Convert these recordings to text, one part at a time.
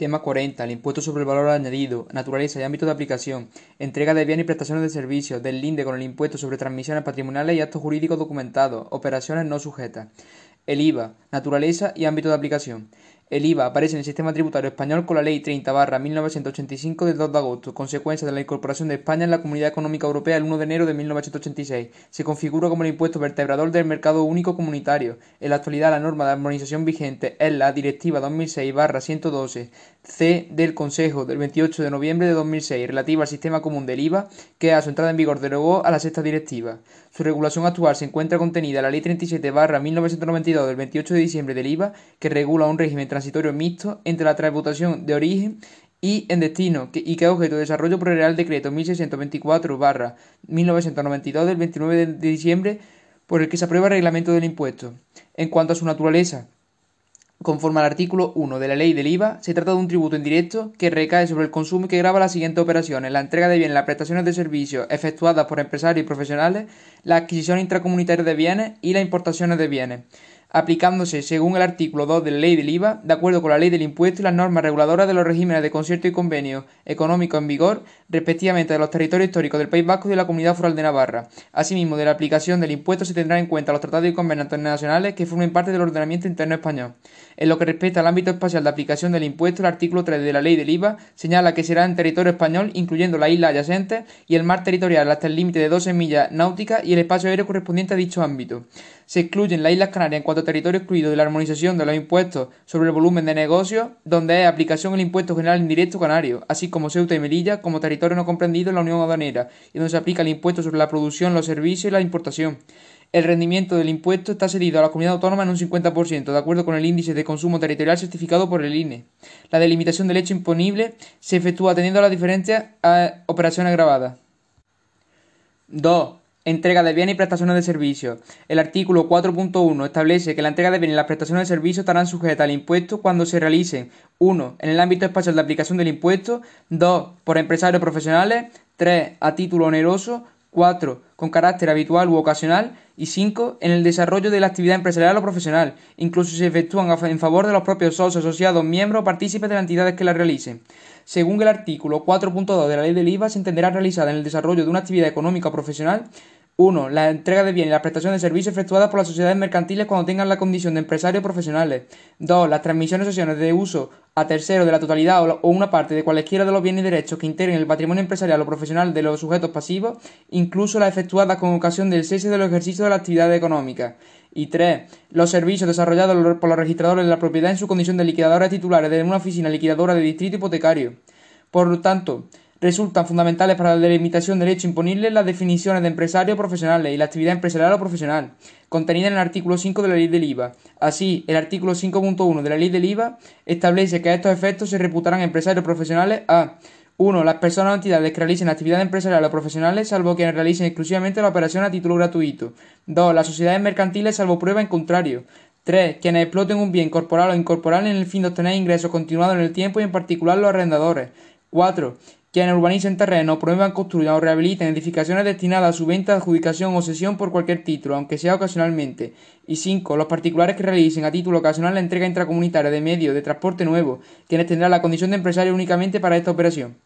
Tema 40. El impuesto sobre el valor añadido, naturaleza y ámbito de aplicación, entrega de bienes y prestaciones de servicios, del linde con el impuesto sobre transmisiones patrimoniales y actos jurídicos documentados, operaciones no sujetas. El IVA, naturaleza y ámbito de aplicación. El IVA aparece en el sistema tributario español con la Ley 30 1985 del 2 de agosto, consecuencia de la incorporación de España en la Comunidad Económica Europea el 1 de enero de 1986. Se configura como el impuesto vertebrador del mercado único comunitario. En la actualidad la norma de armonización vigente es la Directiva 2006-112 C del Consejo del 28 de noviembre de 2006 relativa al sistema común del IVA, que a su entrada en vigor derogó a la sexta directiva. Su regulación actual se encuentra contenida en la Ley 37-1992 del 28 de diciembre del IVA, que regula un régimen transitorio mixto entre la tributación de origen y en destino y que es objeto de desarrollo por el Real Decreto 1624-1992 del 29 de diciembre por el que se aprueba el reglamento del impuesto. En cuanto a su naturaleza, Conforme al artículo 1 de la ley del IVA, se trata de un tributo indirecto que recae sobre el consumo y que graba las siguientes operaciones: la entrega de bienes, las prestaciones de servicios efectuadas por empresarios y profesionales, la adquisición intracomunitaria de bienes y las importaciones de bienes aplicándose según el artículo 2 de la Ley del IVA, de acuerdo con la Ley del Impuesto y las normas reguladoras de los regímenes de concierto y convenio económico en vigor, respectivamente de los territorios históricos del País Vasco y de la Comunidad Foral de Navarra. Asimismo, de la aplicación del impuesto se tendrán en cuenta los tratados y convenios internacionales que formen parte del ordenamiento interno español. En lo que respecta al ámbito espacial de aplicación del impuesto, el artículo 3 de la Ley del IVA señala que será en territorio español, incluyendo las islas adyacentes y el mar territorial hasta el límite de 12 millas náuticas y el espacio aéreo correspondiente a dicho ámbito. Se excluyen las Islas Canarias en cuanto a territorio excluido de la armonización de los impuestos sobre el volumen de negocios, donde es aplicación el impuesto general indirecto canario, así como Ceuta y Melilla como territorio no comprendido en la Unión Aduanera, y donde se aplica el impuesto sobre la producción, los servicios y la importación. El rendimiento del impuesto está cedido a la comunidad autónoma en un 50%, de acuerdo con el índice de consumo territorial certificado por el INE. La delimitación del hecho imponible se efectúa atendiendo a las diferentes eh, operaciones grabadas. 2. Entrega de bienes y prestaciones de servicios. El artículo 4.1 establece que la entrega de bienes y las prestaciones de servicios estarán sujetas al impuesto cuando se realicen 1. En el ámbito espacial de aplicación del impuesto 2. Por empresarios profesionales 3. A título oneroso 4. Con carácter habitual u ocasional y 5. En el desarrollo de la actividad empresarial o profesional, incluso si se efectúan en favor de los propios socios, asociados, miembros o partícipes de las entidades que la realicen. Según el artículo 4.2 de la ley del IVA, se entenderá realizada en el desarrollo de una actividad económica o profesional 1. La entrega de bienes y la prestación de servicios efectuadas por las sociedades mercantiles cuando tengan la condición de empresarios profesionales. 2. Las transmisiones o sesiones de uso a tercero de la totalidad o una parte de cualesquiera de los bienes y derechos que integren el patrimonio empresarial o profesional de los sujetos pasivos, incluso las efectuadas con ocasión del cese de los ejercicios de la actividad económica. Y 3. Los servicios desarrollados por los registradores de la propiedad en su condición de liquidadores titulares de una oficina liquidadora de distrito hipotecario. Por lo tanto, Resultan fundamentales para la delimitación del hecho imponible las definiciones de empresarios profesionales y la actividad empresarial o profesional, contenida en el artículo 5 de la ley del IVA. Así, el artículo 5.1 de la ley del IVA establece que a estos efectos se reputarán empresarios profesionales a 1. Las personas o entidades que realicen actividades empresariales o profesionales, salvo quienes realicen exclusivamente la operación a título gratuito. 2. Las sociedades mercantiles, salvo prueba en contrario. 3. Quienes exploten un bien corporal o incorporal en el fin de obtener ingresos continuados en el tiempo y en particular los arrendadores. 4 quienes urbanicen terrenos, promuevan, construyan o rehabiliten edificaciones destinadas a su venta, adjudicación o cesión por cualquier título, aunque sea ocasionalmente. Y 5. Los particulares que realicen a título ocasional la entrega intracomunitaria de medios de transporte nuevo, quienes tendrán la condición de empresario únicamente para esta operación.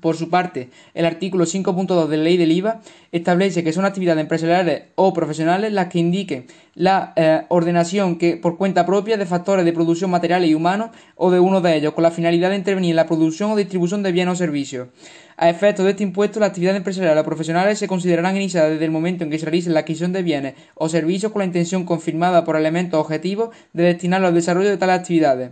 Por su parte, el artículo 5.2 de la ley del IVA establece que son actividades empresariales o profesionales las que indiquen la eh, ordenación que por cuenta propia de factores de producción materiales y humanos o de uno de ellos con la finalidad de intervenir en la producción o distribución de bienes o servicios. A efectos de este impuesto, las actividades empresariales o profesionales se considerarán iniciadas desde el momento en que se realice la adquisición de bienes o servicios con la intención confirmada por elementos objetivos de destinarlos al desarrollo de tales actividades.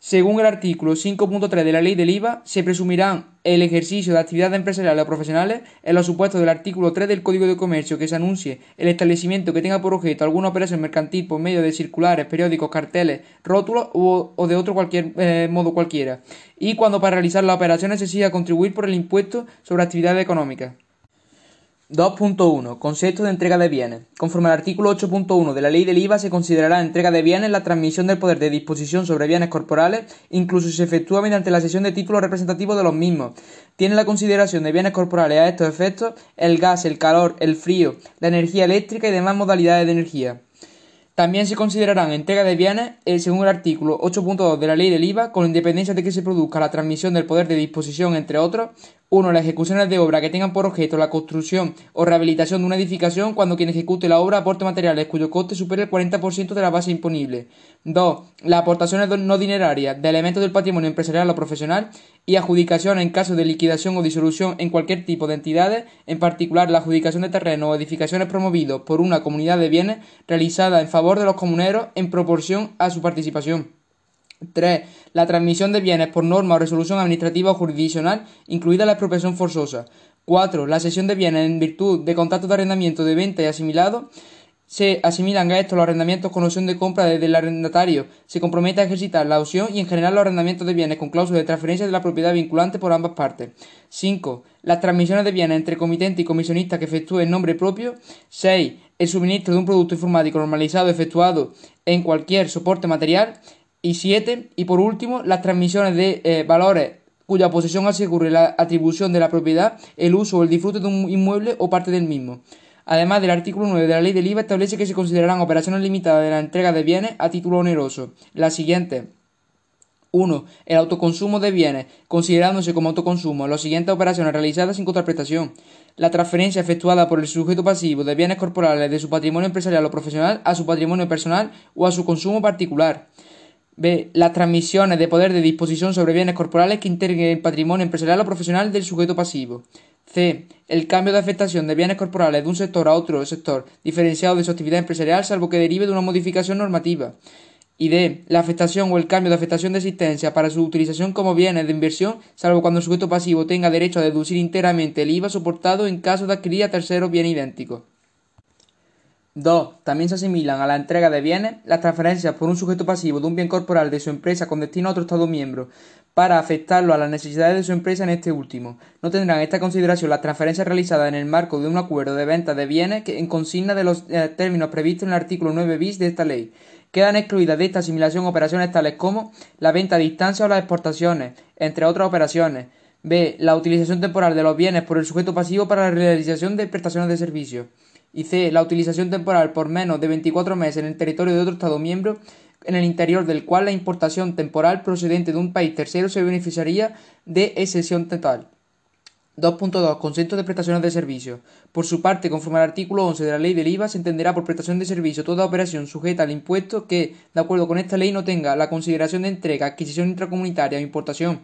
Según el artículo 5.3 de la ley del IVA, se presumirán el ejercicio de actividades empresariales o profesionales en los supuestos del artículo 3 del Código de Comercio que se anuncie el establecimiento que tenga por objeto alguna operación mercantil por medio de circulares, periódicos, carteles, rótulos o, de otro cualquier eh, modo cualquiera, y cuando para realizar las operaciones se siga contribuir por el impuesto sobre actividades económicas. 2.1. Concepto de entrega de bienes. Conforme al artículo 8.1 de la ley del IVA, se considerará entrega de bienes la transmisión del poder de disposición sobre bienes corporales, incluso si se efectúa mediante la cesión de títulos representativos de los mismos. Tiene la consideración de bienes corporales a estos efectos el gas, el calor, el frío, la energía eléctrica y demás modalidades de energía. También se considerarán entrega de bienes, eh, según el artículo 8.2 de la Ley del IVA, con independencia de que se produzca la transmisión del poder de disposición, entre otros, 1. Las ejecuciones de obra que tengan por objeto la construcción o rehabilitación de una edificación cuando quien ejecute la obra aporte materiales cuyo coste supere el 40% de la base imponible. 2. Las aportaciones no dinerarias de elementos del patrimonio empresarial o profesional y adjudicación en caso de liquidación o disolución en cualquier tipo de entidades, en particular la adjudicación de terrenos o edificaciones promovidos por una comunidad de bienes realizada en favor de los comuneros en proporción a su participación. 3. La transmisión de bienes por norma o resolución administrativa o jurisdiccional, incluida la expropiación forzosa. 4. La cesión de bienes en virtud de contratos de arrendamiento de venta y asimilado se asimilan a estos los arrendamientos con opción de compra desde el arrendatario, se compromete a ejercitar la opción y en general los arrendamientos de bienes con cláusula de transferencia de la propiedad vinculante por ambas partes. 5. Las transmisiones de bienes entre comitente y comisionista que efectúe en nombre propio. 6. El suministro de un producto informático normalizado efectuado en cualquier soporte material. Y 7. Y por último, las transmisiones de eh, valores cuya posesión asegure la atribución de la propiedad, el uso o el disfrute de un inmueble o parte del mismo. Además, del artículo 9 de la Ley del IVA establece que se considerarán operaciones limitadas de la entrega de bienes a título oneroso. Las siguientes. 1. El autoconsumo de bienes, considerándose como autoconsumo las siguientes operaciones realizadas sin contraprestación. La transferencia efectuada por el sujeto pasivo de bienes corporales de su patrimonio empresarial o profesional a su patrimonio personal o a su consumo particular. B. Las transmisiones de poder de disposición sobre bienes corporales que integren el patrimonio empresarial o profesional del sujeto pasivo. C. El cambio de afectación de bienes corporales de un sector a otro sector diferenciado de su actividad empresarial salvo que derive de una modificación normativa. Y D. La afectación o el cambio de afectación de existencia para su utilización como bienes de inversión, salvo cuando el sujeto pasivo tenga derecho a deducir íntegramente el IVA soportado en caso de adquirir a terceros bienes idénticos. 2. También se asimilan a la entrega de bienes las transferencias por un sujeto pasivo de un bien corporal de su empresa con destino a otro Estado miembro para afectarlo a las necesidades de su empresa en este último. No tendrán esta consideración las transferencias realizadas en el marco de un acuerdo de venta de bienes que en consigna de los eh, términos previstos en el artículo 9 bis de esta ley. Quedan excluidas de esta asimilación operaciones tales como la venta a distancia o las exportaciones, entre otras operaciones. B. La utilización temporal de los bienes por el sujeto pasivo para la realización de prestaciones de servicios y c. la utilización temporal por menos de 24 meses en el territorio de otro Estado miembro en el interior del cual la importación temporal procedente de un país tercero se beneficiaría de excepción total. 2.2. Concepto de prestaciones de servicio. Por su parte, conforme al artículo 11 de la Ley del IVA, se entenderá por prestación de servicio toda operación sujeta al impuesto que, de acuerdo con esta ley, no tenga la consideración de entrega, adquisición intracomunitaria o importación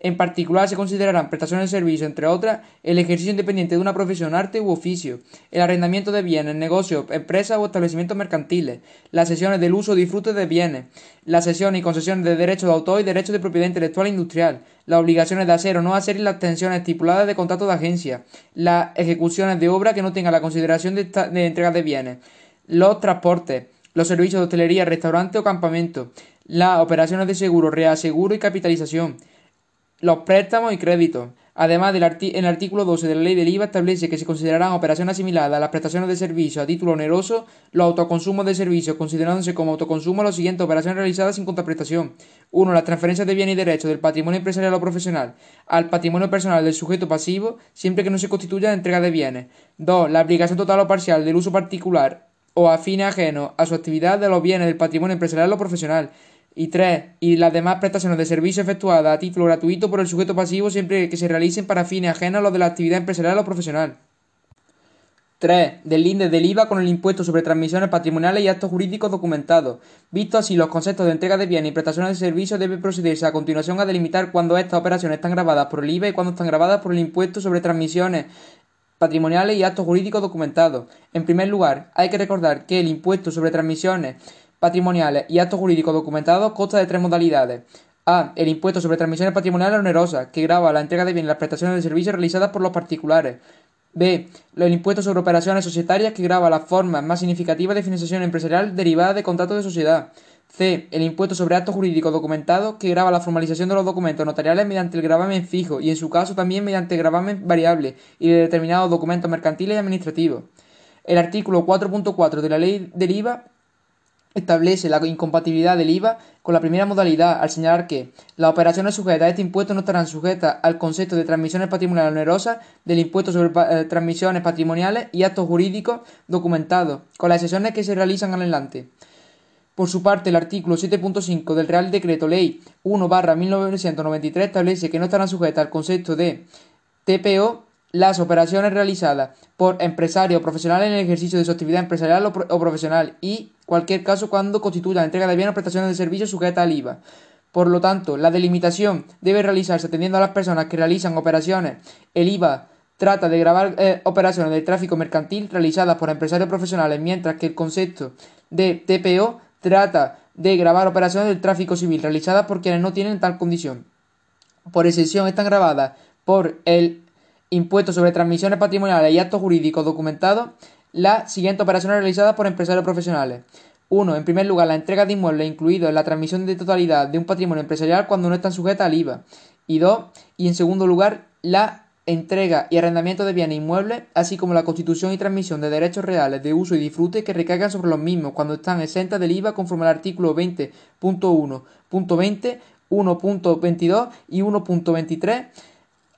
en particular se considerarán prestaciones de servicio, entre otras, el ejercicio independiente de una profesión, arte u oficio, el arrendamiento de bienes, negocios, empresas o establecimientos mercantiles, las sesiones del uso o disfrute de bienes, las sesiones y concesiones de derechos de autor y derechos de propiedad intelectual e industrial, las obligaciones de hacer o no hacer y las tensiones estipuladas de contrato de agencia, las ejecuciones de obra que no tengan la consideración de, de entrega de bienes, los transportes, los servicios de hostelería, restaurante o campamento, las operaciones de seguro, reaseguro y capitalización, los préstamos y créditos. Además, del el artículo 12 de la Ley del IVA establece que se considerarán operaciones asimiladas a las prestaciones de servicio a título oneroso los autoconsumos de servicios, considerándose como autoconsumo las siguientes operaciones realizadas sin contraprestación. 1. Las transferencias de bienes y derechos del patrimonio empresarial o profesional al patrimonio personal del sujeto pasivo, siempre que no se constituya entrega de bienes. 2. La aplicación total o parcial del uso particular o a fines ajenos a su actividad de los bienes del patrimonio empresarial o profesional y 3. Y las demás prestaciones de servicio efectuadas a título gratuito por el sujeto pasivo siempre que se realicen para fines ajenos a los de la actividad empresarial o profesional. 3. Deslinde del IVA con el impuesto sobre transmisiones patrimoniales y actos jurídicos documentados. Visto así los conceptos de entrega de bienes y prestaciones de servicios, debe procederse a continuación a delimitar cuándo estas operaciones están grabadas por el IVA y cuándo están grabadas por el impuesto sobre transmisiones patrimoniales y actos jurídicos documentados. En primer lugar, hay que recordar que el impuesto sobre transmisiones patrimoniales y actos jurídicos documentados consta de tres modalidades. A. El impuesto sobre transmisiones patrimoniales onerosas, que grava la entrega de bienes y las prestaciones de servicios realizadas por los particulares. B. El impuesto sobre operaciones societarias, que grava las formas más significativas de financiación empresarial derivada de contratos de sociedad. C. El impuesto sobre actos jurídicos documentados, que grava la formalización de los documentos notariales mediante el gravamen fijo y, en su caso, también mediante gravamen variable y de determinados documentos mercantiles y administrativos. El artículo 4.4 de la Ley del IVA establece la incompatibilidad del IVA con la primera modalidad al señalar que las operaciones sujetas a este impuesto no estarán sujetas al concepto de transmisiones patrimoniales onerosas del impuesto sobre eh, transmisiones patrimoniales y actos jurídicos documentados, con las excepciones que se realizan adelante. Por su parte, el artículo 7.5 del Real Decreto Ley 1-1993 establece que no estarán sujetas al concepto de TPO las operaciones realizadas por empresarios o profesionales en el ejercicio de su actividad empresarial o, profesional y cualquier caso cuando constituya entrega de bienes o prestaciones de servicios sujetas al IVA. Por lo tanto, la delimitación debe realizarse atendiendo a las personas que realizan operaciones. El IVA trata de grabar eh, operaciones de tráfico mercantil realizadas por empresarios profesionales, mientras que el concepto de TPO trata de grabar operaciones del tráfico civil realizadas por quienes no tienen tal condición. Por excepción están grabadas por el impuesto sobre transmisiones patrimoniales y actos jurídicos documentados las siguientes operaciones realizadas por empresarios profesionales. 1. En primer lugar, la entrega de inmuebles incluidos en la transmisión de totalidad de un patrimonio empresarial cuando no están sujetas al IVA. Y 2. Y en segundo lugar, la entrega y arrendamiento de bienes inmuebles, así como la constitución y transmisión de derechos reales de uso y disfrute que recaigan sobre los mismos cuando están exentas del IVA conforme al artículo 20.1.20, 1.22 y 1.23.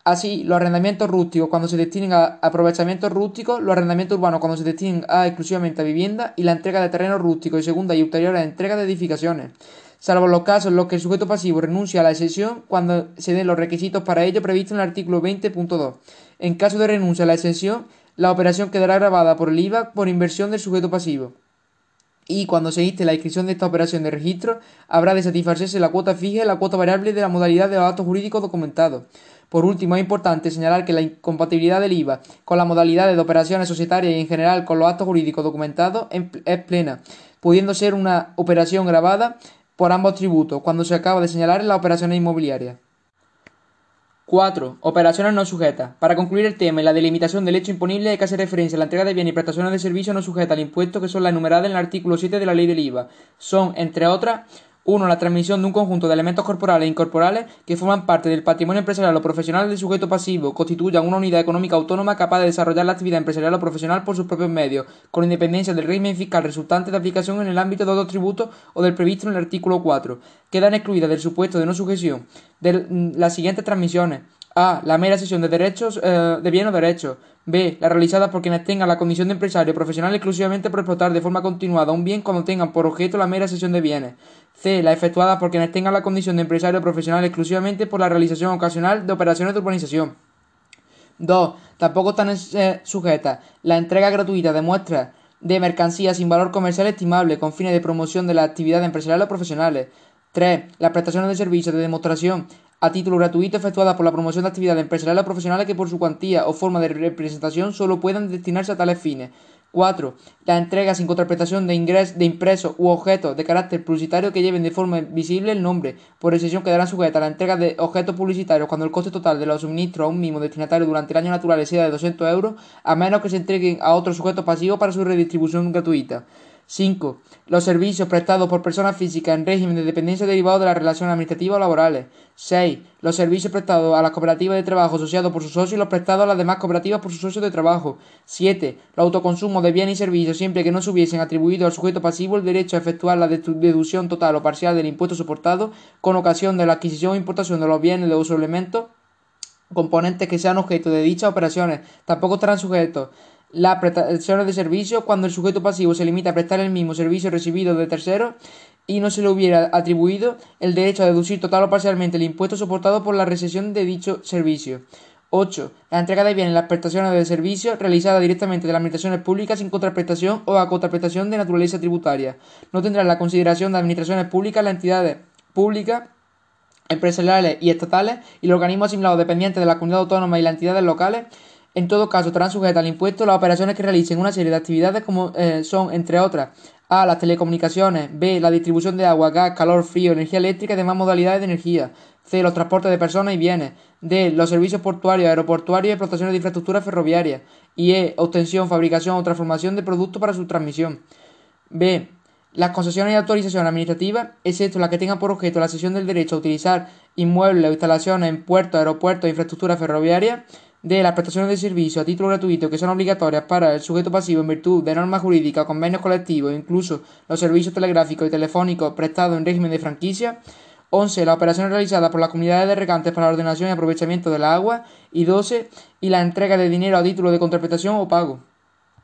Así, los arrendamientos rústicos cuando se destinen a aprovechamientos rústicos, los arrendamientos urbanos cuando se destinen a exclusivamente a vivienda y la entrega de terrenos rústicos y segunda y ulteriores entrega de edificaciones salvo los casos en los que el sujeto pasivo renuncia a la exención cuando se den los requisitos para ello previstos en el artículo 20.2. En caso de renuncia a la exención, la operación quedará grabada por el IVA por inversión del sujeto pasivo. Y cuando se inste la inscripción de esta operación de registro, habrá de satisfacerse la cuota fija y la cuota variable de la modalidad de los actos jurídicos documentados. Por último, es importante señalar que la incompatibilidad del IVA con la modalidad de operaciones societarias y en general con los actos jurídicos documentados es plena, pudiendo ser una operación grabada por ambos tributos, cuando se acaba de señalar las operaciones inmobiliarias. 4. Operaciones no sujetas. Para concluir el tema y la delimitación del hecho imponible hay que hacer referencia a la entrega de bienes y prestaciones de servicios no sujetas al impuesto que son las enumeradas en el artículo 7 de la ley del IVA. Son, entre otras, 1. La transmisión de un conjunto de elementos corporales e incorporales que forman parte del patrimonio empresarial o profesional del sujeto pasivo, constituyan una unidad económica autónoma capaz de desarrollar la actividad empresarial o profesional por sus propios medios, con independencia del régimen fiscal resultante de aplicación en el ámbito de otros tributos o del previsto en el artículo 4. Quedan excluidas del supuesto de no sujeción de mm, las siguientes transmisiones. A. La mera cesión de derechos eh, de bien o derechos. B. La realizada por quienes tengan la condición de empresario profesional exclusivamente por explotar de forma continuada un bien cuando tengan por objeto la mera cesión de bienes. C. La efectuada por quienes tengan la condición de empresario profesional exclusivamente por la realización ocasional de operaciones de urbanización. 2. Tampoco están eh, sujetas la entrega gratuita de muestras de mercancías sin valor comercial estimable con fines de promoción de la actividad empresarial o profesionales. 3. Las prestaciones de servicios de demostración a título gratuito efectuadas por la promoción de actividades empresariales o profesionales que por su cuantía o forma de representación solo puedan destinarse a tales fines. 4. La entrega sin contraprestación de ingresos de impresos u objetos de carácter publicitario que lleven de forma visible el nombre. Por excepción quedarán sujetas a la entrega de objetos publicitarios cuando el coste total de los suministros a un mismo destinatario durante el año natural sea de 200 euros, a menos que se entreguen a otro sujeto pasivo para su redistribución gratuita. 5. Los servicios prestados por personas físicas en régimen de dependencia derivado de las relaciones administrativas o laborales. 6. Los servicios prestados a las cooperativas de trabajo asociados por sus socios y los prestados a las demás cooperativas por sus socios de trabajo. 7. Los autoconsumos de bienes y servicios siempre que no se hubiesen atribuido al sujeto pasivo el derecho a efectuar la deducción total o parcial del impuesto soportado con ocasión de la adquisición o importación de los bienes de uso elementos componentes que sean objeto de dichas operaciones. Tampoco estarán sujetos las prestaciones de servicio cuando el sujeto pasivo se limita a prestar el mismo servicio recibido de terceros y no se le hubiera atribuido el derecho a deducir total o parcialmente el impuesto soportado por la recesión de dicho servicio. 8. La entrega de bienes las prestaciones de servicio realizadas directamente de las administraciones públicas sin contraprestación o a contraprestación de naturaleza tributaria. No tendrán la consideración de administraciones públicas las entidades públicas empresariales y estatales y los organismos asimilados dependientes de la comunidad autónoma y las entidades locales en todo caso, estarán sujetas al impuesto las operaciones que realicen una serie de actividades como eh, son, entre otras, A. Las telecomunicaciones. B. La distribución de agua, gas, calor, frío, energía eléctrica y demás modalidades de energía. C. Los transportes de personas y bienes. D. Los servicios portuarios, aeroportuarios y explotaciones de infraestructura ferroviaria. Y E. Obtención, fabricación o transformación de productos para su transmisión. B. Las concesiones y autorizaciones administrativas, excepto las que tengan por objeto la cesión del derecho a utilizar inmuebles o instalaciones en puertos, aeropuertos e infraestructura ferroviaria de las prestaciones de servicio a título gratuito que son obligatorias para el sujeto pasivo en virtud de normas jurídicas, convenios colectivos incluso los servicios telegráficos y telefónicos prestados en régimen de franquicia. 11. Las operaciones realizadas por las comunidades de regantes para la ordenación y aprovechamiento del agua. Y 12. Y la entrega de dinero a título de contraprestación o pago.